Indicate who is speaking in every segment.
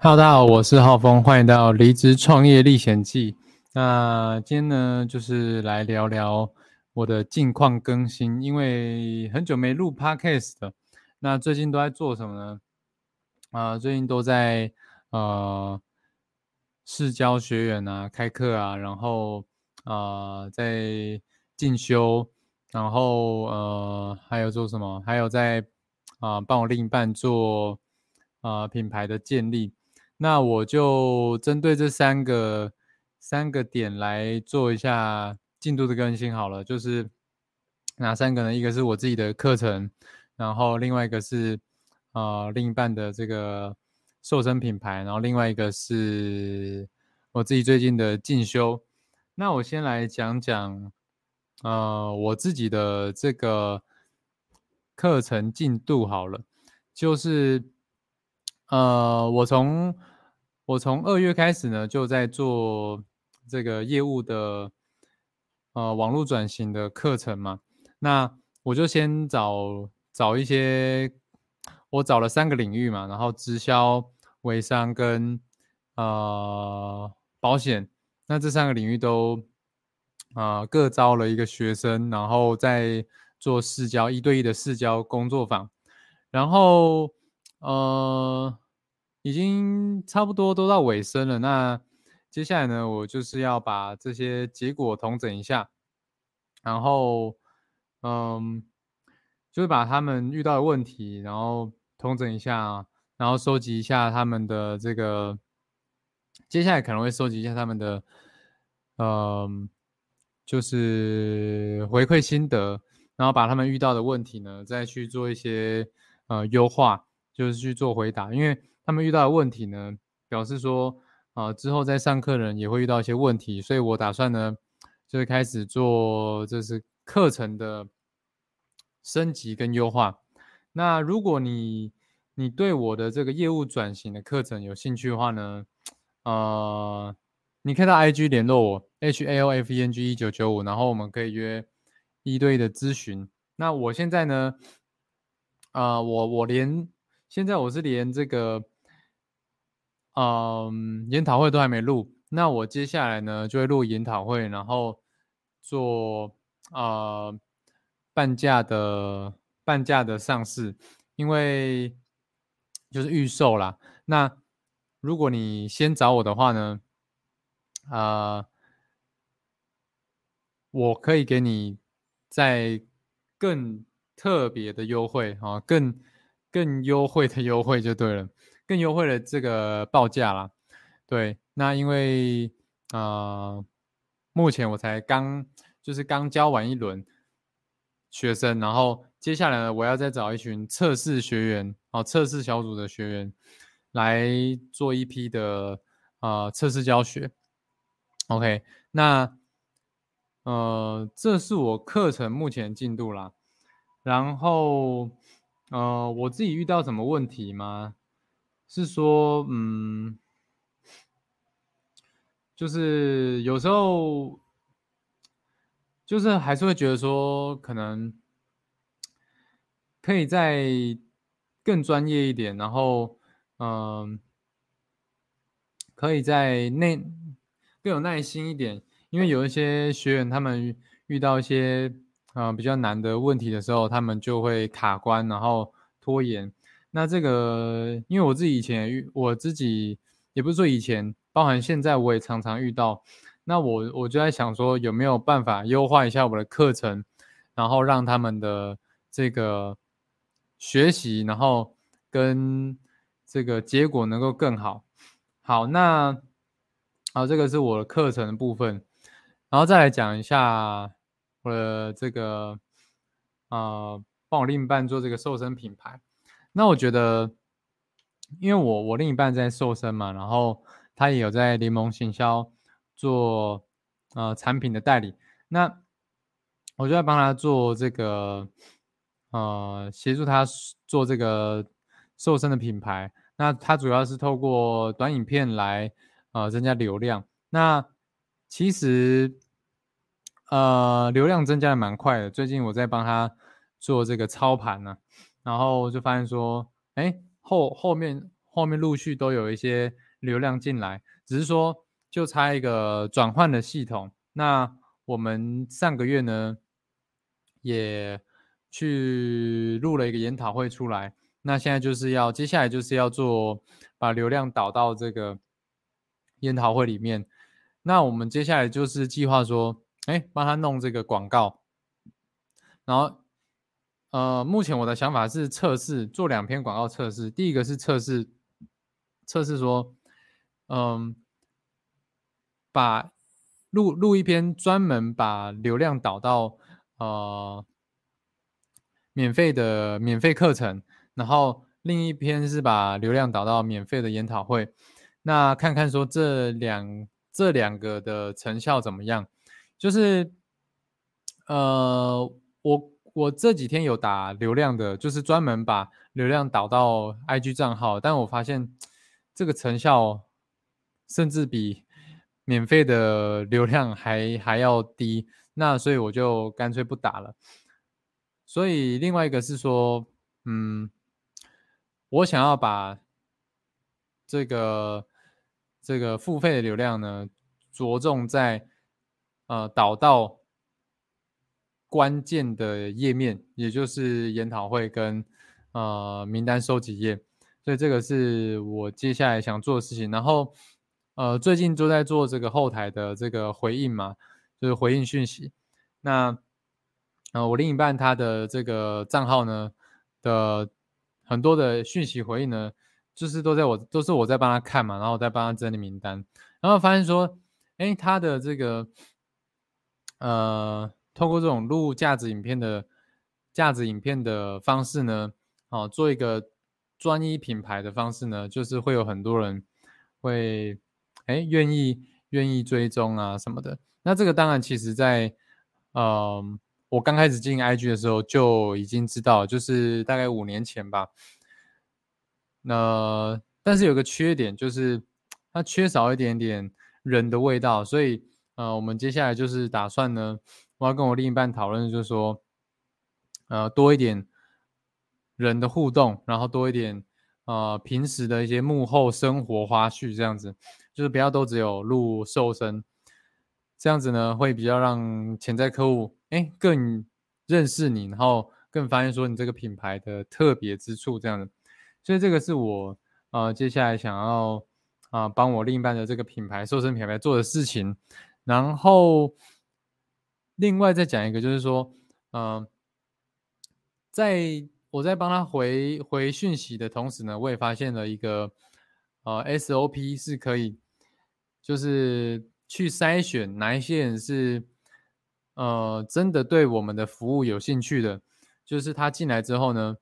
Speaker 1: Hello，大家好，我是浩峰，欢迎到离职创业历险记。那今天呢，就是来聊聊我的近况更新，因为很久没录 Podcast 了。那最近都在做什么呢？啊，最近都在呃试教学员啊，开课啊，然后啊在进修，然后呃还有做什么？还有在啊帮我另一半做啊品牌的建立。那我就针对这三个三个点来做一下进度的更新好了，就是哪三个呢？一个是我自己的课程，然后另外一个是呃另一半的这个瘦身品牌，然后另外一个是我自己最近的进修。那我先来讲讲呃我自己的这个课程进度好了，就是。呃，我从我从二月开始呢，就在做这个业务的呃网络转型的课程嘛。那我就先找找一些，我找了三个领域嘛，然后直销、微商跟呃保险。那这三个领域都啊各招了一个学生，然后在做试教一对一的试教工作坊，然后。呃，已经差不多都到尾声了。那接下来呢，我就是要把这些结果统整一下，然后，嗯，就是把他们遇到的问题，然后统整一下，然后收集一下他们的这个，接下来可能会收集一下他们的，嗯，就是回馈心得，然后把他们遇到的问题呢，再去做一些呃优化。就是去做回答，因为他们遇到的问题呢，表示说，啊，之后在上课人也会遇到一些问题，所以我打算呢，就是开始做就是课程的升级跟优化。那如果你你对我的这个业务转型的课程有兴趣的话呢，呃，你可以到 IG 联络我 H A O F E N G 一九九五，然后我们可以约一对一的咨询。那我现在呢，啊，我我连现在我是连这个，嗯，研讨会都还没录。那我接下来呢，就会录研讨会，然后做呃半价的半价的上市，因为就是预售啦。那如果你先找我的话呢，啊，我可以给你在更特别的优惠啊，更。更优惠的优惠就对了，更优惠的这个报价啦。对，那因为啊，目前我才刚就是刚教完一轮学生，然后接下来呢，我要再找一群测试学员，哦，测试小组的学员来做一批的啊测试教学。OK，那呃，这是我课程目前进度啦，然后。呃，我自己遇到什么问题吗？是说，嗯，就是有时候，就是还是会觉得说，可能可以再更专业一点，然后，嗯，可以在内更有耐心一点，因为有一些学员他们遇到一些。啊，比较难的问题的时候，他们就会卡关，然后拖延。那这个，因为我自己以前遇，我自己也不是说以前，包含现在我也常常遇到。那我我就在想说，有没有办法优化一下我的课程，然后让他们的这个学习，然后跟这个结果能够更好。好，那好，这个是我的课程的部分，然后再来讲一下我。的这个啊，帮我另一半做这个瘦身品牌。那我觉得，因为我我另一半在瘦身嘛，然后他也有在联盟行销做呃产品的代理。那我就在帮他做这个，呃，协助他做这个瘦身的品牌。那他主要是透过短影片来呃增加流量。那其实呃流量增加的蛮快的。最近我在帮他做这个操盘呢，然后就发现说，哎，后后面后面陆续都有一些流量进来，只是说就差一个转换的系统。那我们上个月呢？也去录了一个研讨会出来，那现在就是要接下来就是要做把流量导到这个研讨会里面。那我们接下来就是计划说，哎，帮他弄这个广告。然后，呃，目前我的想法是测试做两篇广告测试。第一个是测试测试说，嗯，把录录一篇专门把流量导到。呃，免费的免费课程，然后另一篇是把流量导到免费的研讨会，那看看说这两这两个的成效怎么样？就是，呃，我我这几天有打流量的，就是专门把流量导到 IG 账号，但我发现这个成效甚至比免费的流量还还要低。那所以我就干脆不打了。所以另外一个是说，嗯，我想要把这个这个付费的流量呢，着重在呃导到关键的页面，也就是研讨会跟呃名单收集页。所以这个是我接下来想做的事情。然后呃最近都在做这个后台的这个回应嘛。就是回应讯息，那呃，我另一半他的这个账号呢的很多的讯息回应呢，就是都在我都是我在帮他看嘛，然后再帮他整理名单，然后发现说，哎，他的这个呃，透过这种录价值影片的价值影片的方式呢，哦，做一个专一品牌的方式呢，就是会有很多人会哎愿意愿意追踪啊什么的。那这个当然，其实，在嗯，我刚开始进 IG 的时候就已经知道，就是大概五年前吧。那但是有个缺点，就是它缺少一点点人的味道，所以呃，我们接下来就是打算呢，我要跟我另一半讨论，就是说，呃，多一点人的互动，然后多一点呃平时的一些幕后生活花絮，这样子，就是不要都只有录瘦身。这样子呢，会比较让潜在客户哎更认识你，然后更发现说你这个品牌的特别之处，这样的。所以这个是我呃接下来想要啊帮我另一半的这个品牌瘦身品牌做的事情。然后另外再讲一个，就是说，嗯，在我在帮他回回讯息的同时呢，我也发现了一个呃 SOP 是可以，就是。去筛选哪一些人是，呃，真的对我们的服务有兴趣的，就是他进来之后呢，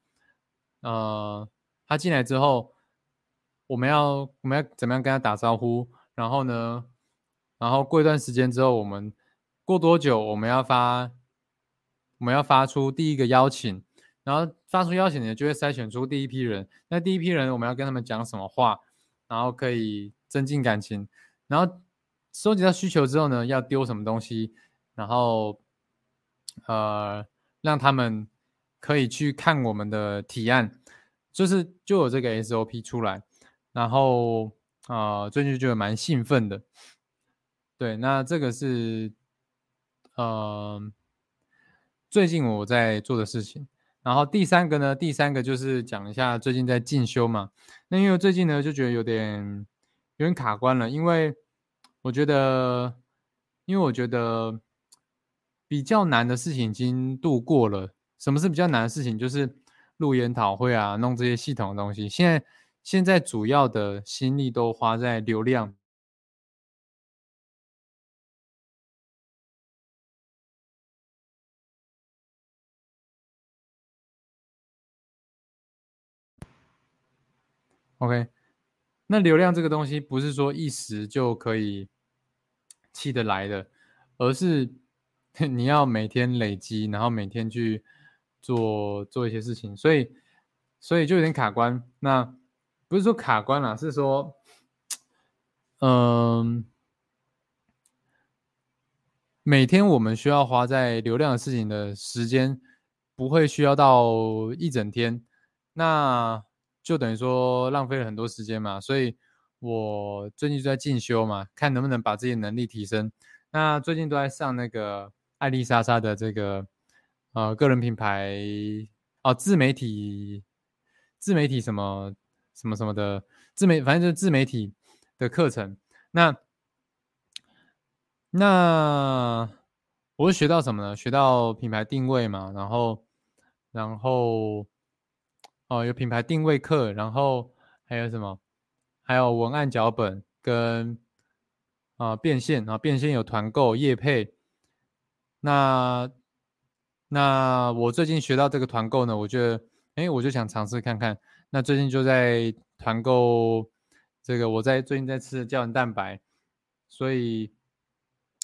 Speaker 1: 呃，他进来之后，我们要我们要怎么样跟他打招呼？然后呢，然后过一段时间之后，我们过多久我们要发，我们要发出第一个邀请，然后发出邀请呢，就会筛选出第一批人。那第一批人我们要跟他们讲什么话，然后可以增进感情，然后。收集到需求之后呢，要丢什么东西，然后呃，让他们可以去看我们的提案，就是就有这个 SOP 出来，然后啊，最近就蛮兴奋的。对，那这个是呃最近我在做的事情。然后第三个呢，第三个就是讲一下最近在进修嘛。那因为最近呢，就觉得有点有点卡关了，因为。我觉得，因为我觉得比较难的事情已经度过了。什么是比较难的事情？就是录研讨会啊，弄这些系统的东西。现在现在主要的心力都花在流量。OK，那流量这个东西不是说一时就可以。气得来的，而是 你要每天累积，然后每天去做做一些事情，所以所以就有点卡关。那不是说卡关了，是说，嗯，每天我们需要花在流量的事情的时间不会需要到一整天，那就等于说浪费了很多时间嘛，所以。我最近就在进修嘛，看能不能把自己的能力提升。那最近都在上那个艾丽莎莎的这个呃个人品牌哦自媒体自媒体什么什么什么的自媒，反正就是自媒体的课程。那那我是学到什么呢？学到品牌定位嘛，然后然后哦有品牌定位课，然后还有什么？还有文案脚本跟啊变现啊变现有团购业配，那那我最近学到这个团购呢，我觉得哎我就想尝试看看。那最近就在团购这个，我在最近在吃胶原蛋白，所以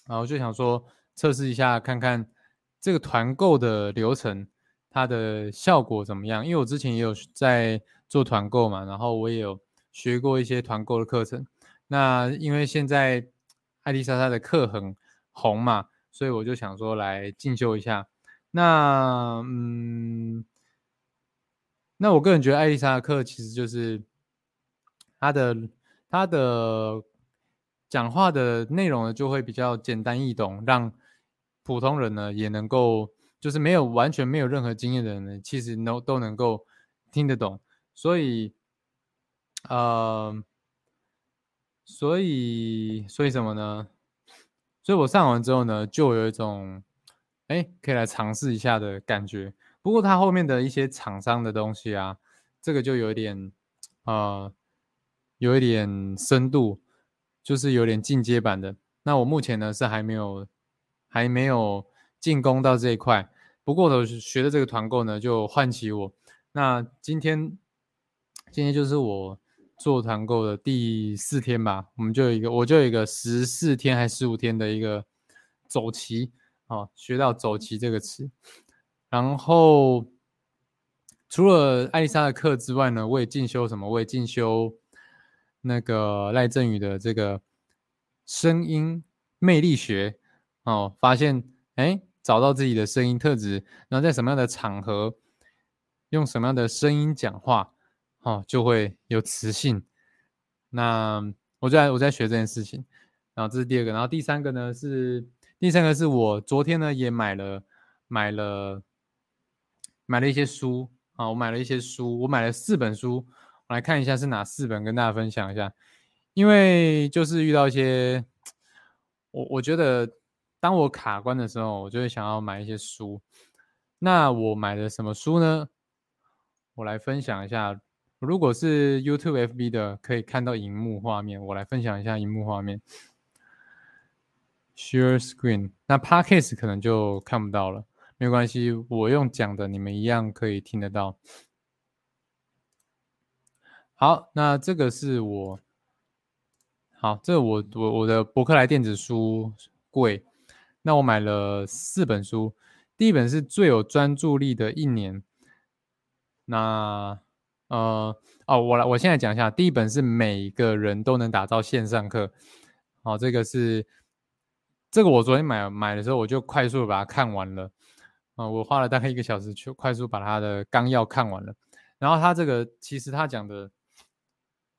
Speaker 1: 啊我就想说测试一下看看这个团购的流程它的效果怎么样，因为我之前也有在做团购嘛，然后我也有。学过一些团购的课程，那因为现在艾丽莎莎的课很红嘛，所以我就想说来进修一下。那嗯，那我个人觉得艾丽莎的课其实就是她的她的讲话的内容呢就会比较简单易懂，让普通人呢也能够就是没有完全没有任何经验的人呢，其实都都能够听得懂，所以。呃，所以所以什么呢？所以我上完之后呢，就有一种哎，可以来尝试一下的感觉。不过它后面的一些厂商的东西啊，这个就有点呃，有一点深度，就是有点进阶版的。那我目前呢是还没有还没有进攻到这一块。不过我学的这个团购呢，就唤起我。那今天今天就是我。做团购的第四天吧，我们就有一个，我就有一个十四天还十五天的一个走棋，哦，学到走棋这个词。然后除了艾丽莎的课之外呢，我也进修什么？我也进修那个赖振宇的这个声音魅力学，哦，发现哎，找到自己的声音特质，然后在什么样的场合用什么样的声音讲话。哦，就会有磁性。那我在我在学这件事情，然后这是第二个，然后第三个呢是第三个是我昨天呢也买了买了买了一些书啊，我买了一些书，我买了四本书，我来看一下是哪四本，跟大家分享一下。因为就是遇到一些我我觉得当我卡关的时候，我就会想要买一些书。那我买的什么书呢？我来分享一下。如果是 YouTube FB 的，可以看到荧幕画面。我来分享一下荧幕画面，Share Screen。那 Podcast 可能就看不到了，没关系，我用讲的，你们一样可以听得到。好，那这个是我，好，这我我我的博客来电子书柜。那我买了四本书，第一本是最有专注力的一年。那呃哦，我来，我现在讲一下，第一本是每个人都能打造线上课，好，这个是这个我昨天买买的时候，我就快速把它看完了，啊，我花了大概一个小时去快速把它的纲要看完了，然后他这个其实他讲的，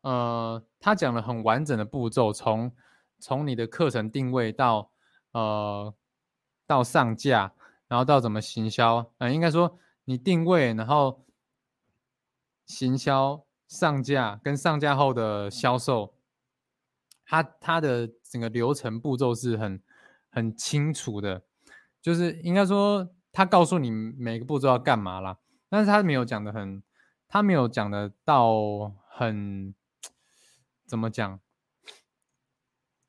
Speaker 1: 呃，他讲了很完整的步骤，从从你的课程定位到呃到上架，然后到怎么行销，嗯，应该说你定位，然后。行销、上架跟上架后的销售，它它的整个流程步骤是很很清楚的，就是应该说他告诉你每个步骤要干嘛啦，但是他没有讲的很，他没有讲的到很怎么讲，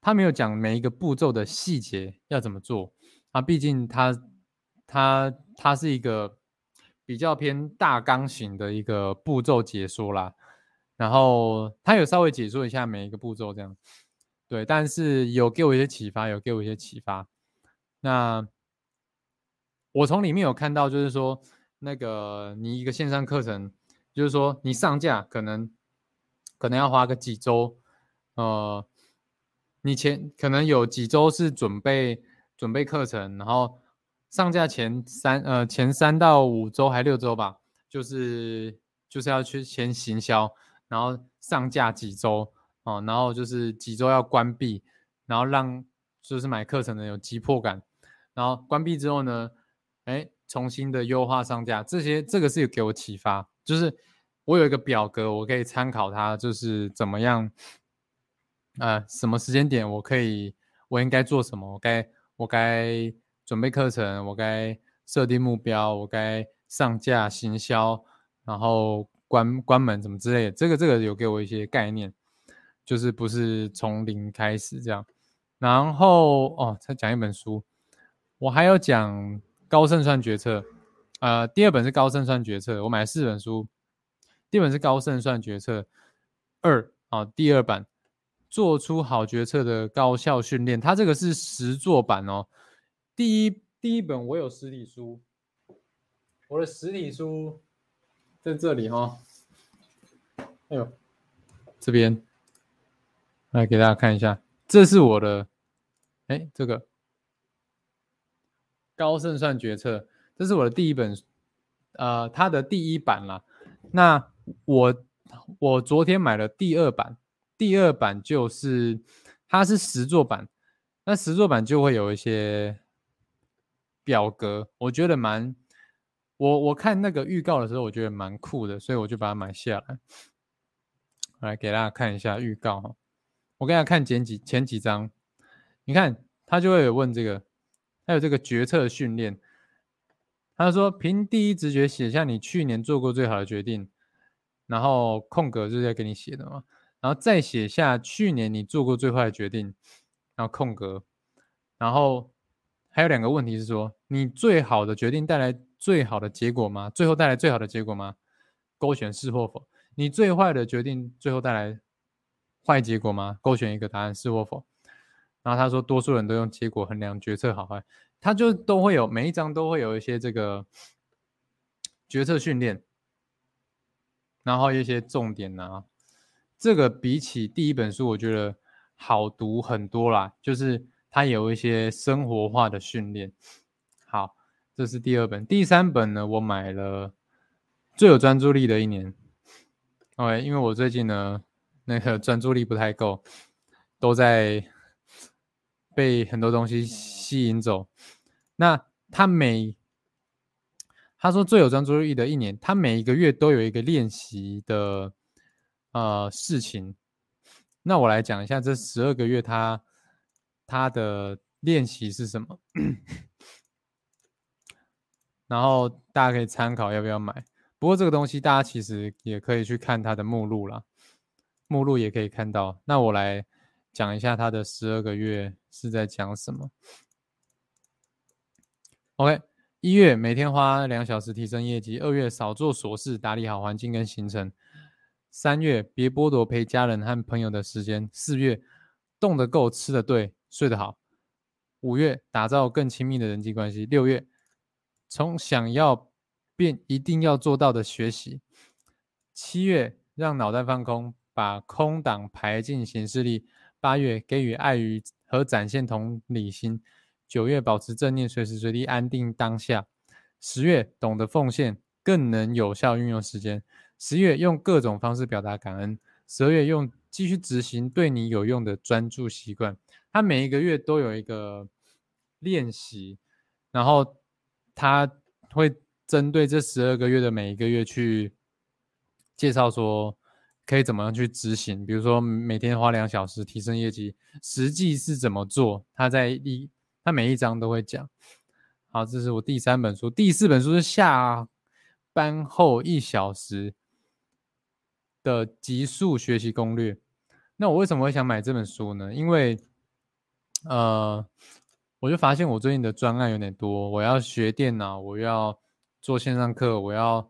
Speaker 1: 他没有讲每一个步骤的细节要怎么做啊，毕竟他他他是一个。比较偏大纲型的一个步骤解说啦，然后他有稍微解说一下每一个步骤这样，对，但是有给我一些启发，有给我一些启发。那我从里面有看到，就是说，那个你一个线上课程，就是说你上架可能可能要花个几周，呃，你前可能有几周是准备准备课程，然后上架前三呃前三到五周还六周吧，就是就是要去先行销，然后上架几周。哦，然后就是几周要关闭，然后让就是买课程的有急迫感，然后关闭之后呢，哎，重新的优化上架，这些这个是有给我启发，就是我有一个表格，我可以参考它，就是怎么样，呃，什么时间点我可以，我应该做什么，我该我该准备课程，我该设定目标，我该上架行销，然后关关门怎么之类的，这个这个有给我一些概念。就是不是从零开始这样，然后哦，再讲一本书，我还要讲高胜算决策，呃，第二本是高胜算决策，我买了四本书，第一本是高胜算决策二啊，第二版做出好决策的高效训练，它这个是实作版哦，第一第一本我有实体书，我的实体书在这里哈，哎呦，这边。来给大家看一下，这是我的，哎，这个高胜算决策，这是我的第一本，呃，它的第一版啦。那我我昨天买了第二版，第二版就是它是实作版，那实作版就会有一些表格，我觉得蛮，我我看那个预告的时候，我觉得蛮酷的，所以我就把它买下来。来给大家看一下预告哈。我给大家看前几前几章，你看他就会有问这个，还有这个决策训练。他说凭第一直觉写下你去年做过最好的决定，然后空格就是要给你写的嘛，然后再写下去年你做过最坏的决定，然后空格，然后还有两个问题是说你最好的决定带来最好的结果吗？最后带来最好的结果吗？勾选是或否。你最坏的决定最后带来。坏结果吗？勾选一个答案是或否。然后他说，多数人都用结果衡量决策好坏，他就都会有每一章都会有一些这个决策训练，然后一些重点啊。这个比起第一本书，我觉得好读很多啦，就是它有一些生活化的训练。好，这是第二本，第三本呢，我买了最有专注力的一年。OK，因为我最近呢。那个专注力不太够，都在被很多东西吸引走。那他每他说最有专注力的一年，他每一个月都有一个练习的呃事情。那我来讲一下这十二个月他他的练习是什么，然后大家可以参考要不要买。不过这个东西大家其实也可以去看它的目录啦。目录也可以看到。那我来讲一下它的十二个月是在讲什么。OK，一月每天花两小时提升业绩；二月少做琐事，打理好环境跟行程；三月别剥夺陪家人和朋友的时间；四月动得够，吃得对，睡得好；五月打造更亲密的人际关系；六月从想要变一定要做到的学习；七月让脑袋放空。把空档排进行事历。八月给予爱与和展现同理心。九月保持正念，随时随地安定当下。十月懂得奉献，更能有效运用时间。十月用各种方式表达感恩。十二月用继续执行对你有用的专注习惯。他每一个月都有一个练习，然后他会针对这十二个月的每一个月去介绍说。可以怎么样去执行？比如说每天花两小时提升业绩，实际是怎么做？他在一他每一章都会讲。好，这是我第三本书，第四本书是下班后一小时的极速学习攻略。那我为什么会想买这本书呢？因为呃，我就发现我最近的专案有点多，我要学电脑，我要做线上课，我要。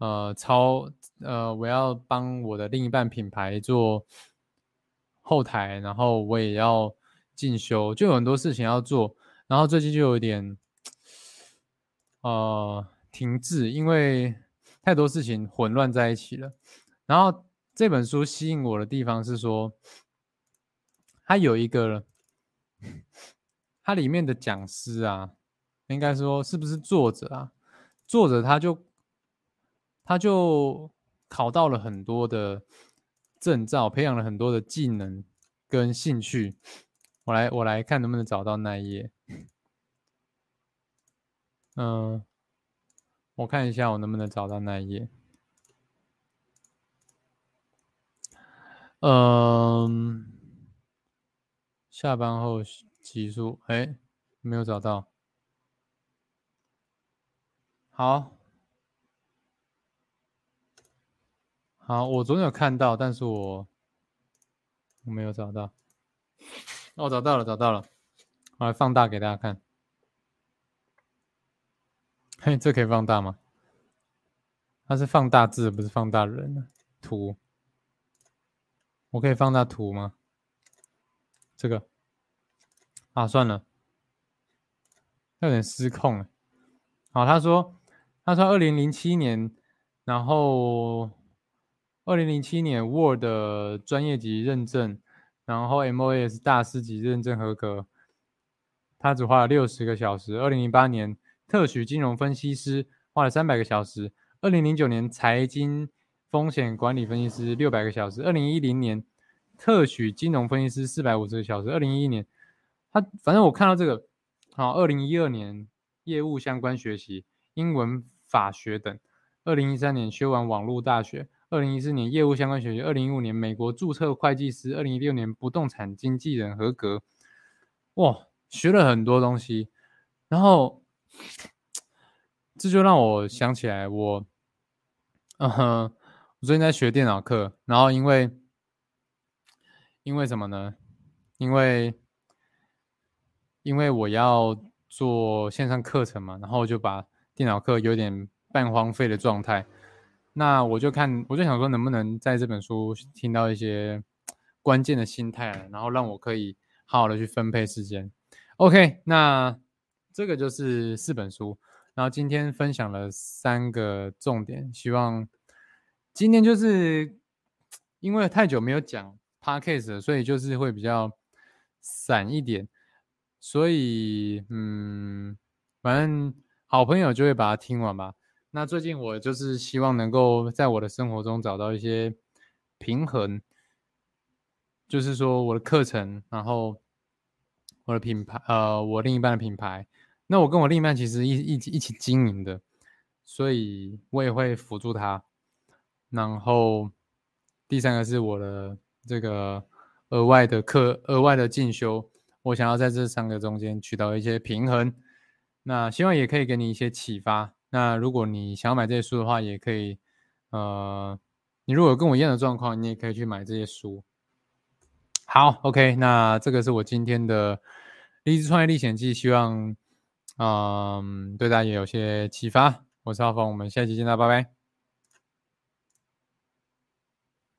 Speaker 1: 呃，超呃，我要帮我的另一半品牌做后台，然后我也要进修，就有很多事情要做。然后最近就有点呃停滞，因为太多事情混乱在一起了。然后这本书吸引我的地方是说，它有一个，它里面的讲师啊，应该说是不是作者啊？作者他就他就考到了很多的。证照培养了很多的技能跟兴趣，我来我来看能不能找到那一页。嗯，我看一下我能不能找到那一页。嗯，下班后集数，哎，没有找到。好。好，我昨天有看到，但是我我没有找到。哦，找到了，找到了，我来放大给大家看。嘿，这可以放大吗？它是放大字，不是放大人。图，我可以放大图吗？这个，啊，算了，有点失控了。好，他说，他说，二零零七年，然后。二零零七年 Word 专业级认证，然后 MOS 大师级认证合格，他只花了六十个小时。二零零八年特许金融分析师花了三百个小时。二零零九年财经风险管理分析师六百个小时。二零一零年特许金融分析师四百五十个小时。二零一一年，他反正我看到这个，好，二零一二年业务相关学习，英文、法学等。二零一三年修完网络大学。二零一四年业务相关学习，二零一五年美国注册会计师，二零一六年不动产经纪人合格。哇，学了很多东西，然后这就让我想起来，我，嗯哼，我最近在学电脑课，然后因为，因为什么呢？因为，因为我要做线上课程嘛，然后就把电脑课有点半荒废的状态。那我就看，我就想说，能不能在这本书听到一些关键的心态，然后让我可以好好的去分配时间。OK，那这个就是四本书，然后今天分享了三个重点，希望今天就是因为太久没有讲 Podcast，了所以就是会比较散一点，所以嗯，反正好朋友就会把它听完吧。那最近我就是希望能够在我的生活中找到一些平衡，就是说我的课程，然后我的品牌，呃，我另一半的品牌，那我跟我另一半其实一一起一起经营的，所以我也会辅助他。然后第三个是我的这个额外的课，额外的进修，我想要在这三个中间取得一些平衡。那希望也可以给你一些启发。那如果你想要买这些书的话，也可以，呃，你如果跟我一样的状况，你也可以去买这些书。好，OK，那这个是我今天的励志创业历险记，希望，嗯，对大家也有些启发。我是浩峰，我们下期见啦，拜拜。